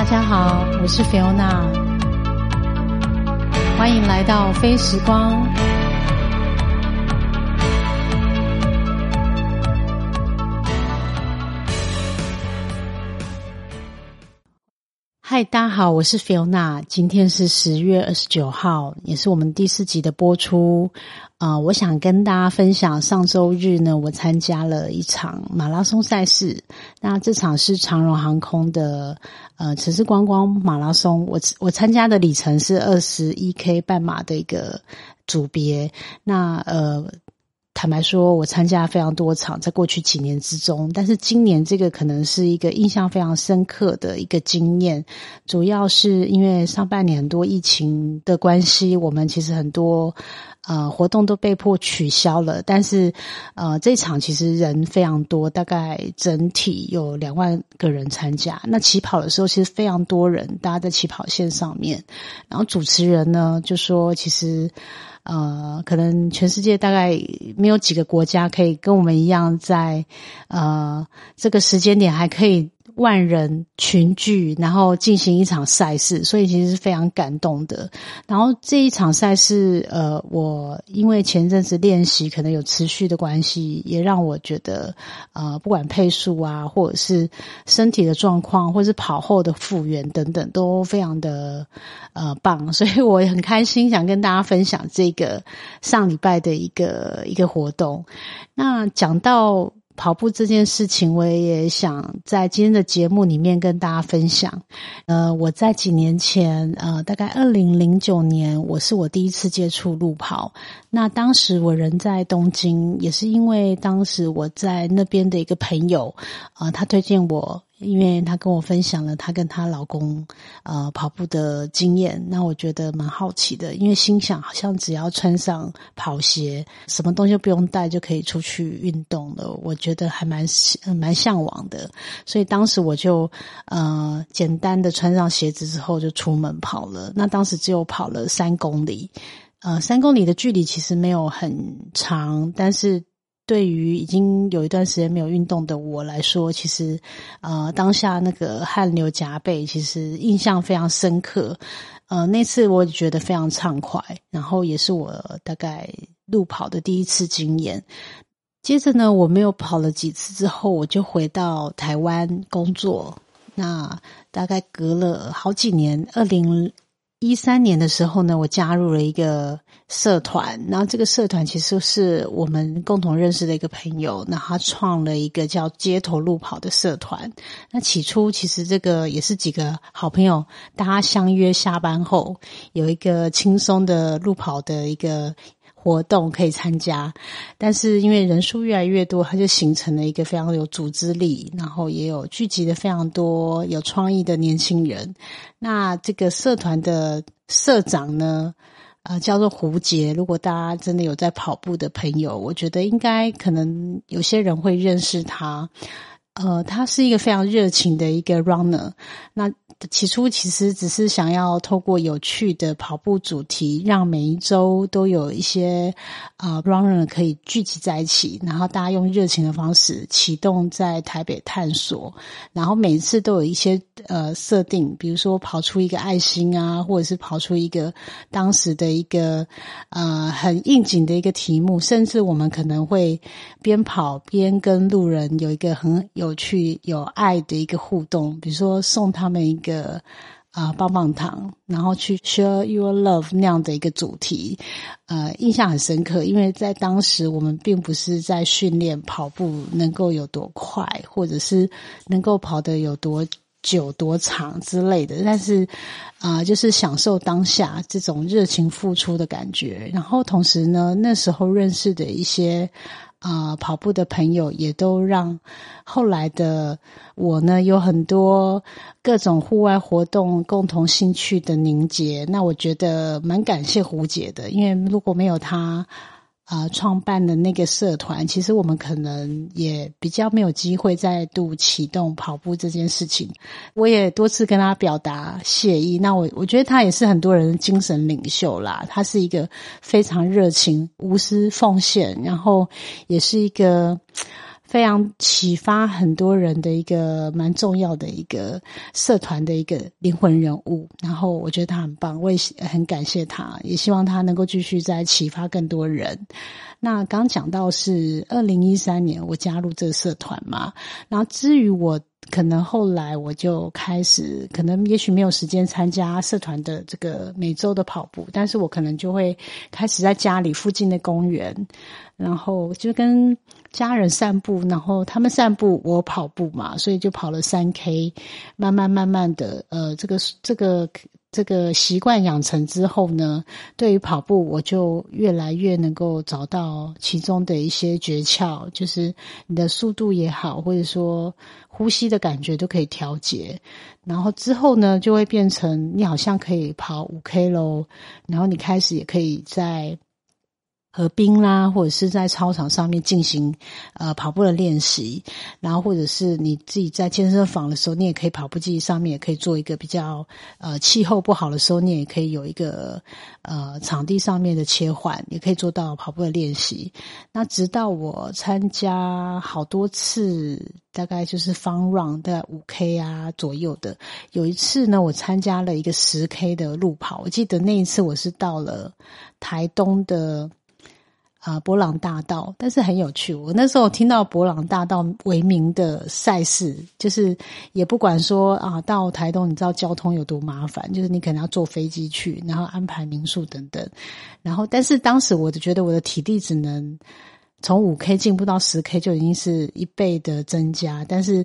大家好，我是菲欧娜欢迎来到飞时光。嗨，大家好，我是 Fiona，今天是十月二十九号，也是我们第四集的播出。啊，我想跟大家分享，上周日呢，我参加了一场马拉松赛事。那这场是长荣航空的呃城市观光马拉松。我我参加的里程是二十一 K 半马的一个组别。那呃。坦白说，我参加非常多场，在过去几年之中，但是今年这个可能是一个印象非常深刻的一个经验。主要是因为上半年多疫情的关系，我们其实很多呃活动都被迫取消了。但是呃这场其实人非常多，大概整体有两万个人参加。那起跑的时候其实非常多人，大家在起跑线上面，然后主持人呢就说其实。呃，可能全世界大概没有几个国家可以跟我们一样，在呃这个时间点还可以。万人群聚，然后进行一场赛事，所以其实是非常感动的。然后这一场赛事，呃，我因为前阵子练习，可能有持续的关系，也让我觉得，呃，不管配速啊，或者是身体的状况，或是跑后的复原等等，都非常的呃棒。所以我也很开心，想跟大家分享这个上礼拜的一个一个活动。那讲到。跑步这件事情，我也想在今天的节目里面跟大家分享。呃，我在几年前，呃，大概二零零九年，我是我第一次接触路跑。那当时我人在东京，也是因为当时我在那边的一个朋友，啊，他推荐我。因为她跟我分享了她跟她老公呃跑步的经验，那我觉得蛮好奇的。因为心想，好像只要穿上跑鞋，什么东西不用带就可以出去运动了。我觉得还蛮蛮向往的，所以当时我就呃简单的穿上鞋子之后就出门跑了。那当时只有跑了三公里，呃，三公里的距离其实没有很长，但是。对于已经有一段时间没有运动的我来说，其实，呃，当下那个汗流浃背，其实印象非常深刻。呃，那次我觉得非常畅快，然后也是我大概路跑的第一次经验。接着呢，我没有跑了几次之后，我就回到台湾工作。那大概隔了好几年，二零。一三年的时候呢，我加入了一个社团，然后这个社团其实是我们共同认识的一个朋友，那他创了一个叫街头路跑的社团。那起初其实这个也是几个好朋友，大家相约下班后有一个轻松的路跑的一个。活动可以参加，但是因为人数越来越多，它就形成了一个非常有组织力，然后也有聚集的非常多有创意的年轻人。那这个社团的社长呢，呃，叫做胡杰。如果大家真的有在跑步的朋友，我觉得应该可能有些人会认识他。呃，他是一个非常热情的一个 runner。那起初其实只是想要透过有趣的跑步主题，让每一周都有一些啊 runner 可以聚集在一起，然后大家用热情的方式启动在台北探索。然后每次都有一些呃设定，比如说跑出一个爱心啊，或者是跑出一个当时的一个呃很应景的一个题目，甚至我们可能会边跑边跟路人有一个很有趣、有爱的一个互动，比如说送他们一个。个啊棒棒糖，然后去 share your love 那样的一个主题，呃，印象很深刻，因为在当时我们并不是在训练跑步能够有多快，或者是能够跑得有多久多长之类的，但是啊，就是享受当下这种热情付出的感觉。然后同时呢，那时候认识的一些。啊，跑步的朋友也都让后来的我呢有很多各种户外活动共同兴趣的凝结。那我觉得蛮感谢胡姐的，因为如果没有她。啊，创办的那个社团，其实我们可能也比较没有机会再度启动跑步这件事情。我也多次跟他表达谢意。那我我觉得他也是很多人的精神领袖啦。他是一个非常热情、无私奉献，然后也是一个非常启发很多人的一个蛮重要的一个社团的一个灵魂人物。然后我觉得他很棒，我也很感谢他，也希望他能够继续再启发更多人。那刚讲到是二零一三年我加入这个社团嘛，然后至于我。可能后来我就开始，可能也许没有时间参加社团的这个每周的跑步，但是我可能就会开始在家里附近的公园，然后就跟家人散步，然后他们散步，我跑步嘛，所以就跑了三 K，慢慢慢慢的，呃，这个这个。这个习惯养成之后呢，对于跑步我就越来越能够找到其中的一些诀窍，就是你的速度也好，或者说呼吸的感觉都可以调节。然后之后呢，就会变成你好像可以跑五 K 喽，然后你开始也可以在。和冰啦，或者是在操场上面进行呃跑步的练习，然后或者是你自己在健身房的时候，你也可以跑步机上面也可以做一个比较呃气候不好的时候，你也可以有一个呃场地上面的切换，也可以做到跑步的练习。那直到我参加好多次，大概就是方 run 大概五 K 啊左右的，有一次呢，我参加了一个十 K 的路跑，我记得那一次我是到了台东的。啊，博朗大道，但是很有趣。我那时候听到博朗大道为名的赛事，就是也不管说啊，到台东，你知道交通有多麻烦，就是你可能要坐飞机去，然后安排民宿等等。然后，但是当时我就觉得我的体力只能从五 K 进步到十 K，就已经是一倍的增加，但是。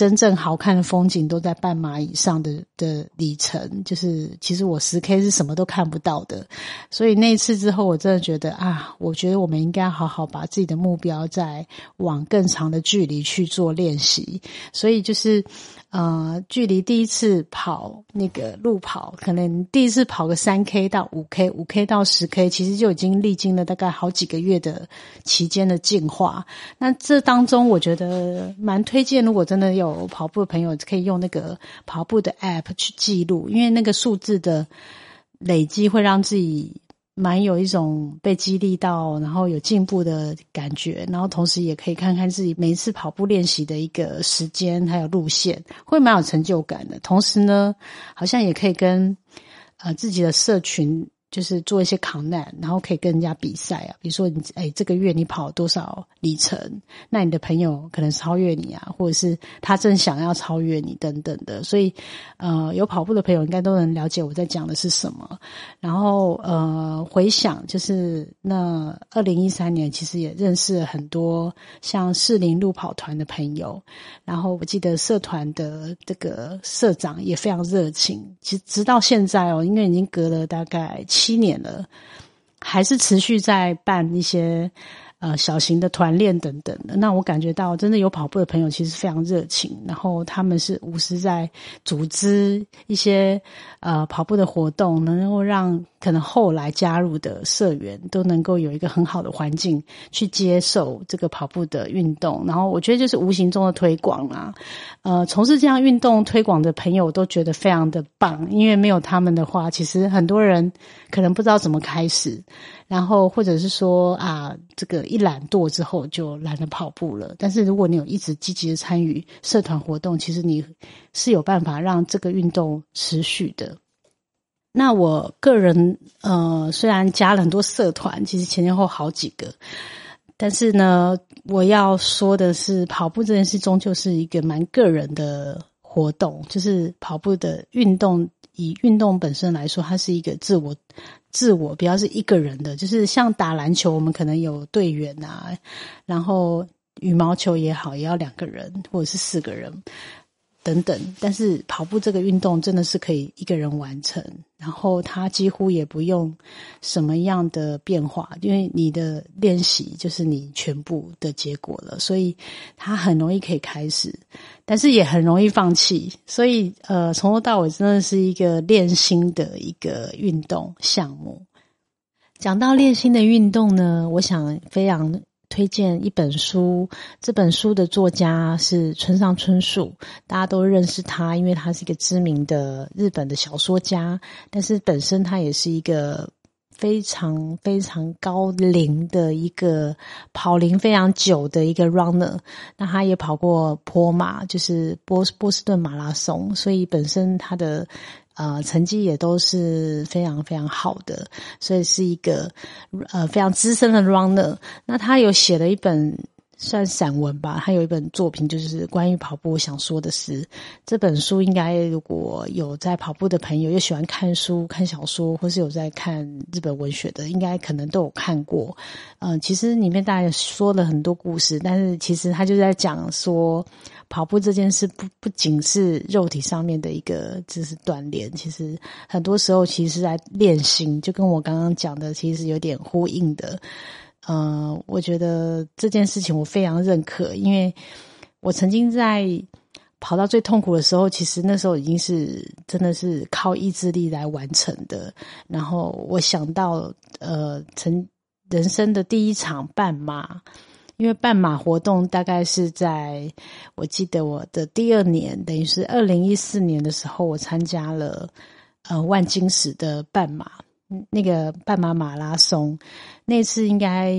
真正好看的风景都在半马以上的的里程，就是其实我十 K 是什么都看不到的，所以那次之后，我真的觉得啊，我觉得我们应该好好把自己的目标再往更长的距离去做练习，所以就是。呃，距离第一次跑那个路跑，可能第一次跑个三 K 到五 K，五 K 到十 K，其实就已经历经了大概好几个月的期间的进化。那这当中，我觉得蛮推荐，如果真的有跑步的朋友，可以用那个跑步的 App 去记录，因为那个数字的累积会让自己。蛮有一种被激励到，然后有进步的感觉，然后同时也可以看看自己每一次跑步练习的一个时间还有路线，会蛮有成就感的。同时呢，好像也可以跟呃自己的社群。就是做一些抗难，然后可以跟人家比赛啊。比如说你哎，这个月你跑多少里程？那你的朋友可能超越你啊，或者是他正想要超越你等等的。所以，呃，有跑步的朋友应该都能了解我在讲的是什么。然后，呃，回想就是那二零一三年，其实也认识了很多像士林路跑团的朋友。然后我记得社团的这个社长也非常热情。其实直到现在哦，因为已经隔了大概。七年了，还是持续在办一些。呃，小型的团练等等的，那我感觉到真的有跑步的朋友其实非常热情，然后他们是无私在组织一些呃跑步的活动，能够让可能后来加入的社员都能够有一个很好的环境去接受这个跑步的运动，然后我觉得就是无形中的推广啊，呃，从事这样运动推广的朋友都觉得非常的棒，因为没有他们的话，其实很多人可能不知道怎么开始。然后，或者是说啊，这个一懒惰之后就懒得跑步了。但是，如果你有一直积极的参与社团活动，其实你是有办法让这个运动持续的。那我个人呃，虽然加了很多社团，其实前前后好几个，但是呢，我要说的是，跑步这件事终究是一个蛮个人的活动，就是跑步的运动。以运动本身来说，它是一个自我、自我比较是一个人的，就是像打篮球，我们可能有队员啊，然后羽毛球也好，也要两个人或者是四个人。等等，但是跑步这个运动真的是可以一个人完成，然后它几乎也不用什么样的变化，因为你的练习就是你全部的结果了，所以它很容易可以开始，但是也很容易放弃，所以呃，从头到尾真的是一个练心的一个运动项目。讲到练心的运动呢，我想非常。推荐一本书，这本书的作家是村上春树，大家都认识他，因为他是一个知名的日本的小说家。但是本身他也是一个非常非常高龄的一个跑龄非常久的一个 runner。那他也跑过坡马，就是波波士顿马拉松，所以本身他的呃成绩也都是非常非常好的，所以是一个呃非常资深的 runner。那他有写了一本。算散文吧，他有一本作品，就是关于跑步。我想说的是，这本书应该如果有在跑步的朋友，又喜欢看书、看小说，或是有在看日本文学的，应该可能都有看过。嗯，其实里面大家说了很多故事，但是其实他就在讲说，跑步这件事不不仅是肉体上面的一个就是锻炼，其实很多时候其实在练心，就跟我刚刚讲的其实有点呼应的。嗯，我觉得这件事情我非常认可，因为我曾经在跑到最痛苦的时候，其实那时候已经是真的是靠意志力来完成的。然后我想到，呃，成人生的第一场半马，因为半马活动大概是在我记得我的第二年，等于是二零一四年的时候，我参加了呃万金石的半马。那个半马马拉松，那次应该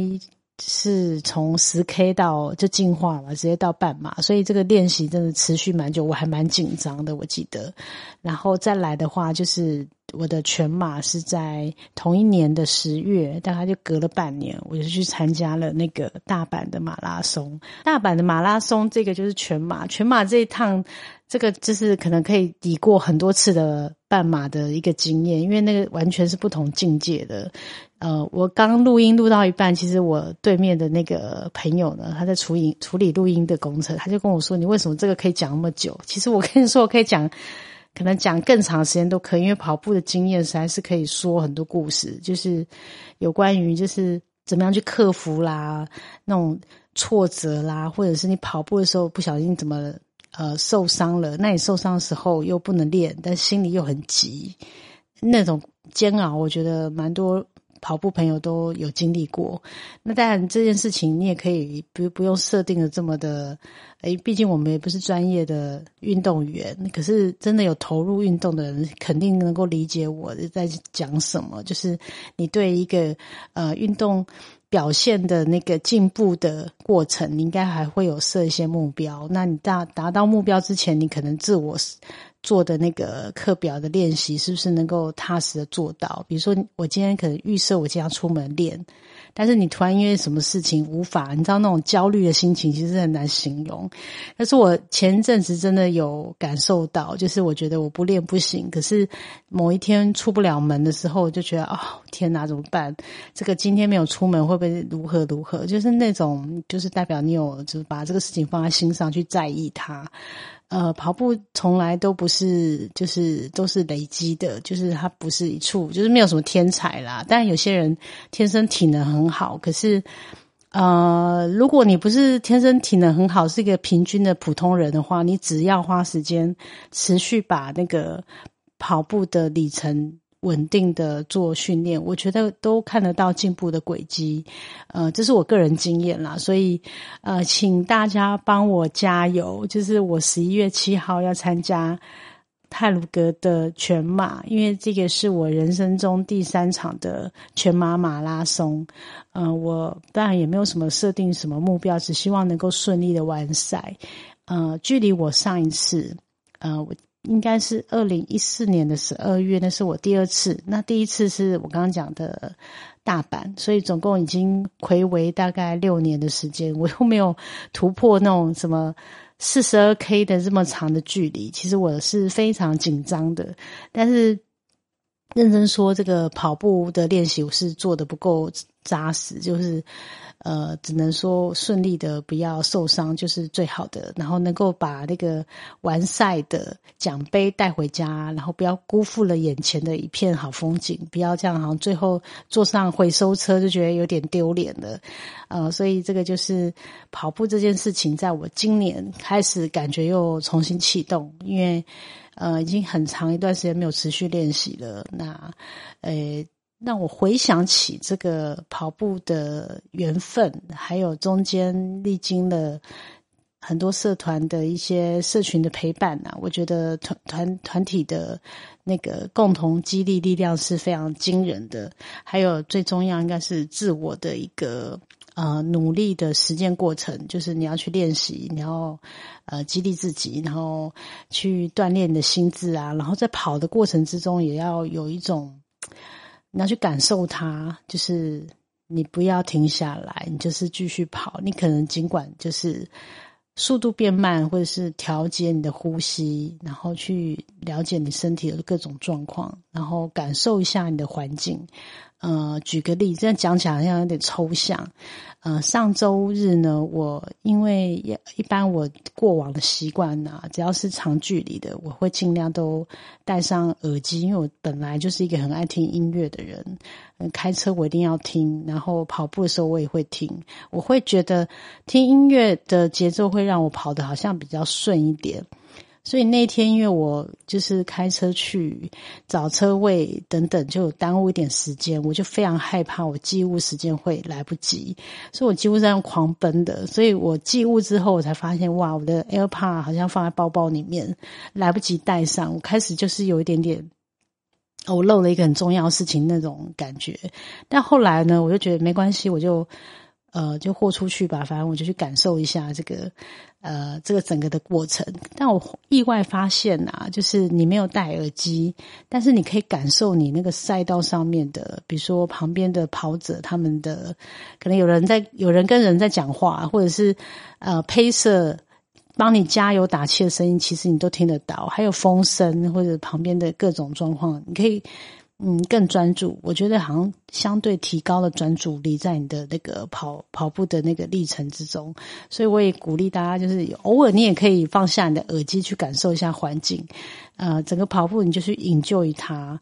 是从十 K 到就进化了，直接到半马，所以这个练习真的持续蛮久，我还蛮紧张的，我记得。然后再来的话，就是我的全马是在同一年的十月，大概就隔了半年，我就去参加了那个大阪的马拉松。大阪的马拉松这个就是全马，全马这一趟。这个就是可能可以抵过很多次的半马的一个经验，因为那个完全是不同境界的。呃，我刚录音录到一半，其实我对面的那个朋友呢，他在处理处理录音的工程，他就跟我说：“你为什么这个可以讲那么久？”其实我跟你说，我可以讲，可能讲更长时间都可以，因为跑步的经验实在是可以说很多故事，就是有关于就是怎么样去克服啦，那种挫折啦，或者是你跑步的时候不小心怎么。呃，受伤了，那你受伤的时候又不能练，但心里又很急，那种煎熬，我觉得蛮多跑步朋友都有经历过。那当然，这件事情你也可以不不用设定的这么的，哎，毕竟我们也不是专业的运动员，可是真的有投入运动的人，肯定能够理解我在讲什么。就是你对一个呃运动。表现的那个进步的过程，你应该还会有设一些目标。那你达达到目标之前，你可能自我做的那个课表的练习，是不是能够踏实的做到？比如说，我今天可能预设我今天要出门练。但是你突然因为什么事情无法，你知道那种焦虑的心情其实很难形容。但是我前一阵子真的有感受到，就是我觉得我不练不行，可是某一天出不了门的时候，我就觉得哦天哪，怎么办？这个今天没有出门会不会如何如何？就是那种，就是代表你有就是把这个事情放在心上去在意它。呃，跑步从来都不是，就是都是累积的，就是它不是一处，就是没有什么天才啦。但有些人天生体能很好，可是，呃，如果你不是天生体能很好，是一个平均的普通人的话，你只要花时间持续把那个跑步的里程。稳定的做训练，我觉得都看得到进步的轨迹，呃，这是我个人经验啦，所以呃，请大家帮我加油。就是我十一月七号要参加泰鲁格的全马，因为这个是我人生中第三场的全马马拉松。嗯，我当然也没有什么设定什么目标，只希望能够顺利的完赛。呃，距离我上一次，呃，我。应该是二零一四年的十二月，那是我第二次。那第一次是我刚刚讲的大阪，所以总共已经回违大概六年的时间，我又没有突破那种什么四十二 K 的这么长的距离。其实我是非常紧张的，但是认真说，这个跑步的练习我是做的不够扎实，就是。呃，只能说顺利的不要受伤就是最好的，然后能够把那个完赛的奖杯带回家，然后不要辜负了眼前的一片好风景，不要这样，好像最后坐上回收车就觉得有点丢脸了。呃，所以这个就是跑步这件事情，在我今年开始感觉又重新启动，因为呃已经很长一段时间没有持续练习了。那呃。让我回想起这个跑步的缘分，还有中间历经了很多社团的一些社群的陪伴呐，我觉得团团团体的那个共同激励力量是非常惊人的。还有最重要应该是自我的一个呃努力的实践过程，就是你要去练习，你要呃激励自己，然后去锻炼你的心智啊，然后在跑的过程之中也要有一种你要去感受它，就是你不要停下来，你就是继续跑，你可能尽管就是。速度变慢，或者是调节你的呼吸，然后去了解你身体的各种状况，然后感受一下你的环境。呃，举个例，这样讲起来好像有点抽象。呃，上周日呢，我因为一般我过往的习惯啊，只要是长距离的，我会尽量都戴上耳机，因为我本来就是一个很爱听音乐的人。开车我一定要听，然后跑步的时候我也会听。我会觉得听音乐的节奏会让我跑的好像比较顺一点。所以那天，因为我就是开车去找车位等等，就耽误一点时间，我就非常害怕我寄物时间会来不及，所以我几乎是用狂奔的。所以我寄物之后，我才发现哇，我的 AirPod 好像放在包包里面，来不及带上。我开始就是有一点点，我漏了一个很重要的事情那种感觉。但后来呢，我就觉得没关系，我就。呃，就豁出去吧，反正我就去感受一下这个，呃，这个整个的过程。但我意外发现啊，就是你没有戴耳机，但是你可以感受你那个赛道上面的，比如说旁边的跑者他们的，可能有人在，有人跟人在讲话，或者是呃，配色帮你加油打气的声音，其实你都听得到。还有风声或者旁边的各种状况，你可以。嗯，更专注，我觉得好像相对提高了专注力在你的那个跑跑步的那个历程之中，所以我也鼓励大家，就是偶尔你也可以放下你的耳机去感受一下环境，呃，整个跑步你就去引咎于它，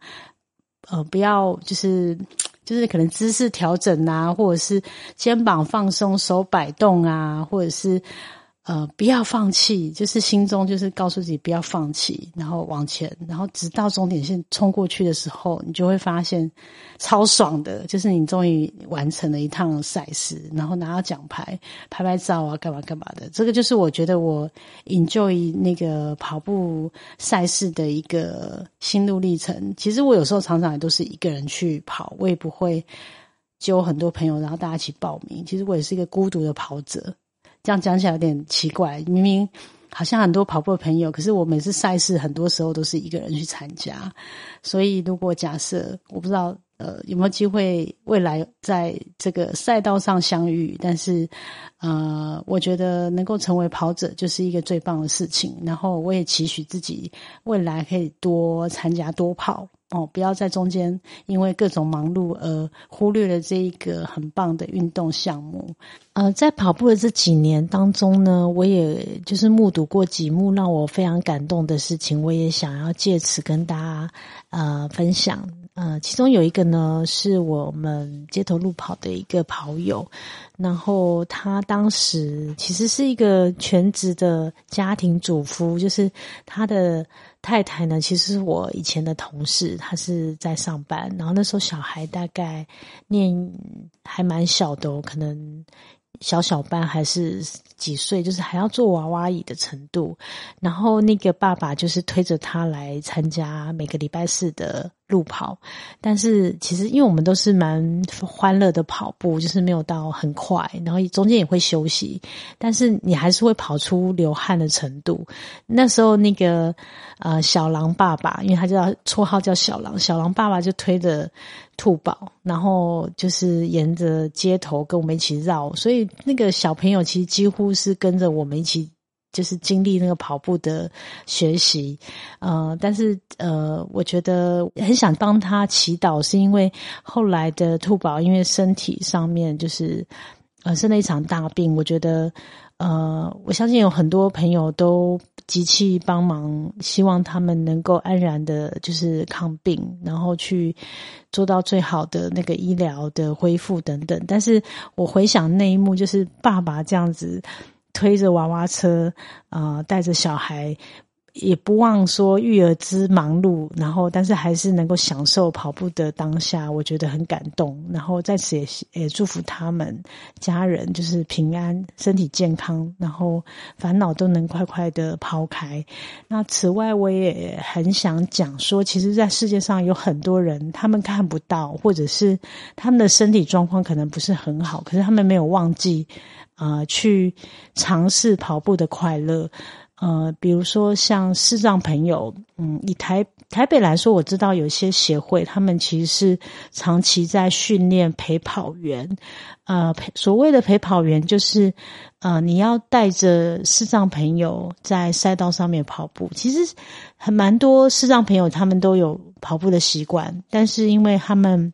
呃，不要就是就是可能姿势调整啊，或者是肩膀放松、手摆动啊，或者是。呃，不要放弃，就是心中就是告诉自己不要放弃，然后往前，然后直到终点线冲过去的时候，你就会发现超爽的，就是你终于完成了一趟赛事，然后拿到奖牌，拍拍照啊，干嘛干嘛的。这个就是我觉得我 enjoy 那个跑步赛事的一个心路历程。其实我有时候常常也都是一个人去跑，我也不会揪很多朋友，然后大家一起报名。其实我也是一个孤独的跑者。这样讲起来有点奇怪，明明好像很多跑步的朋友，可是我每次赛事很多时候都是一个人去参加。所以如果假设我不知道呃有没有机会未来在这个赛道上相遇，但是呃我觉得能够成为跑者就是一个最棒的事情。然后我也期许自己未来可以多参加多跑。哦，不要在中间因为各种忙碌而忽略了这一个很棒的运动项目。呃，在跑步的这几年当中呢，我也就是目睹过几幕让我非常感动的事情，我也想要借此跟大家呃分享。呃，其中有一个呢，是我们街头路跑的一个跑友，然后他当时其实是一个全职的家庭主妇，就是他的太太呢，其实是我以前的同事，他是在上班，然后那时候小孩大概念还蛮小的，可能。小小班还是几岁，就是还要坐娃娃椅的程度。然后那个爸爸就是推着他来参加每个礼拜四的路跑。但是其实因为我们都是蛮欢乐的跑步，就是没有到很快，然后中间也会休息。但是你还是会跑出流汗的程度。那时候那个呃小狼爸爸，因为他叫绰号叫小狼，小狼爸爸就推着。兔宝，然后就是沿着街头跟我们一起绕，所以那个小朋友其实几乎是跟着我们一起，就是经历那个跑步的学习。呃，但是呃，我觉得很想帮他祈祷，是因为后来的兔宝因为身体上面就是呃生了一场大病，我觉得。呃，我相信有很多朋友都集气帮忙，希望他们能够安然的，就是抗病，然后去做到最好的那个医疗的恢复等等。但是我回想那一幕，就是爸爸这样子推着娃娃车，啊，带着小孩也不忘说育儿之忙碌，然后但是还是能够享受跑步的当下，我觉得很感动。然后在此也也祝福他们家人就是平安、身体健康，然后烦恼都能快快的抛开。那此外，我也很想讲说，其实，在世界上有很多人，他们看不到，或者是他们的身体状况可能不是很好，可是他们没有忘记啊，去尝试跑步的快乐。呃，比如说像视障朋友，嗯，以台台北来说，我知道有些协会，他们其实是长期在训练陪跑员。呃，所谓的陪跑员，就是呃，你要带着视障朋友在赛道上面跑步。其实很蛮多视障朋友，他们都有跑步的习惯，但是因为他们。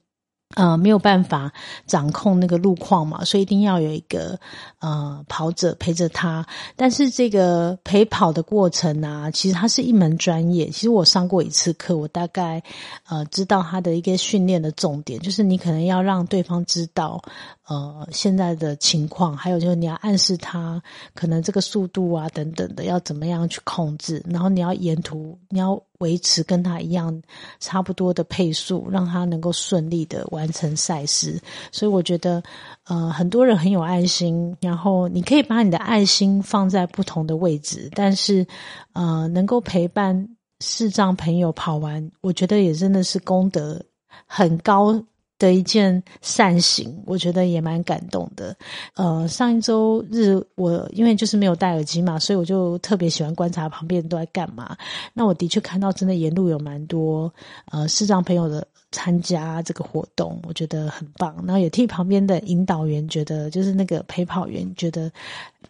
呃，没有办法掌控那个路况嘛，所以一定要有一个呃跑者陪着他。但是这个陪跑的过程啊，其实它是一门专业。其实我上过一次课，我大概呃知道他的一个训练的重点，就是你可能要让对方知道呃现在的情况，还有就是你要暗示他可能这个速度啊等等的要怎么样去控制，然后你要沿途你要。维持跟他一样差不多的配速，让他能够顺利的完成赛事。所以我觉得，呃，很多人很有爱心，然后你可以把你的爱心放在不同的位置，但是，呃，能够陪伴视障朋友跑完，我觉得也真的是功德很高。的一件善行，我觉得也蛮感动的。呃，上一周日我因为就是没有戴耳机嘛，所以我就特别喜欢观察旁边人都在干嘛。那我的确看到真的沿路有蛮多呃视障朋友的参加这个活动，我觉得很棒。然后也替旁边的引导员觉得，就是那个陪跑员觉得，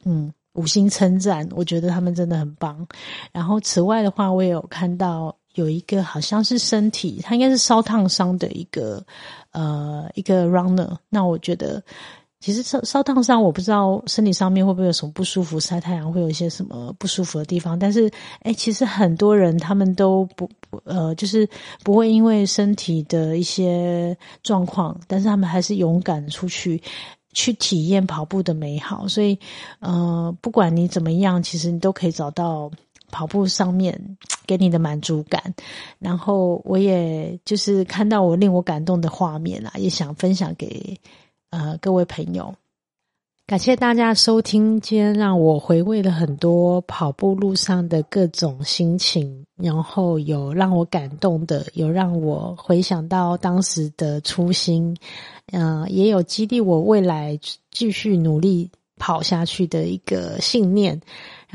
嗯，五星称赞，我觉得他们真的很棒。然后此外的话，我也有看到。有一个好像是身体，他应该是烧烫伤的一个呃一个 runner。那我觉得其实烧烧烫伤，我不知道身体上面会不会有什么不舒服，晒太阳会有一些什么不舒服的地方。但是哎，其实很多人他们都不呃，就是不会因为身体的一些状况，但是他们还是勇敢出去去体验跑步的美好。所以呃，不管你怎么样，其实你都可以找到。跑步上面给你的满足感，然后我也就是看到我令我感动的画面啊，也想分享给呃各位朋友。感谢大家收听，今天让我回味了很多跑步路上的各种心情，然后有让我感动的，有让我回想到当时的初心，嗯，也有激励我未来继续努力跑下去的一个信念。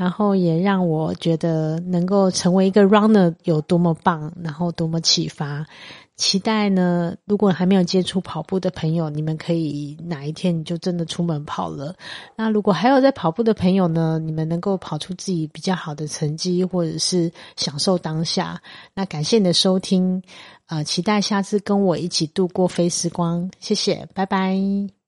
然后也让我觉得能够成为一个 runner 有多么棒，然后多么启发。期待呢，如果还没有接触跑步的朋友，你们可以哪一天你就真的出门跑了。那如果还有在跑步的朋友呢，你们能够跑出自己比较好的成绩，或者是享受当下。那感谢你的收听，呃，期待下次跟我一起度过飞时光。谢谢，拜拜。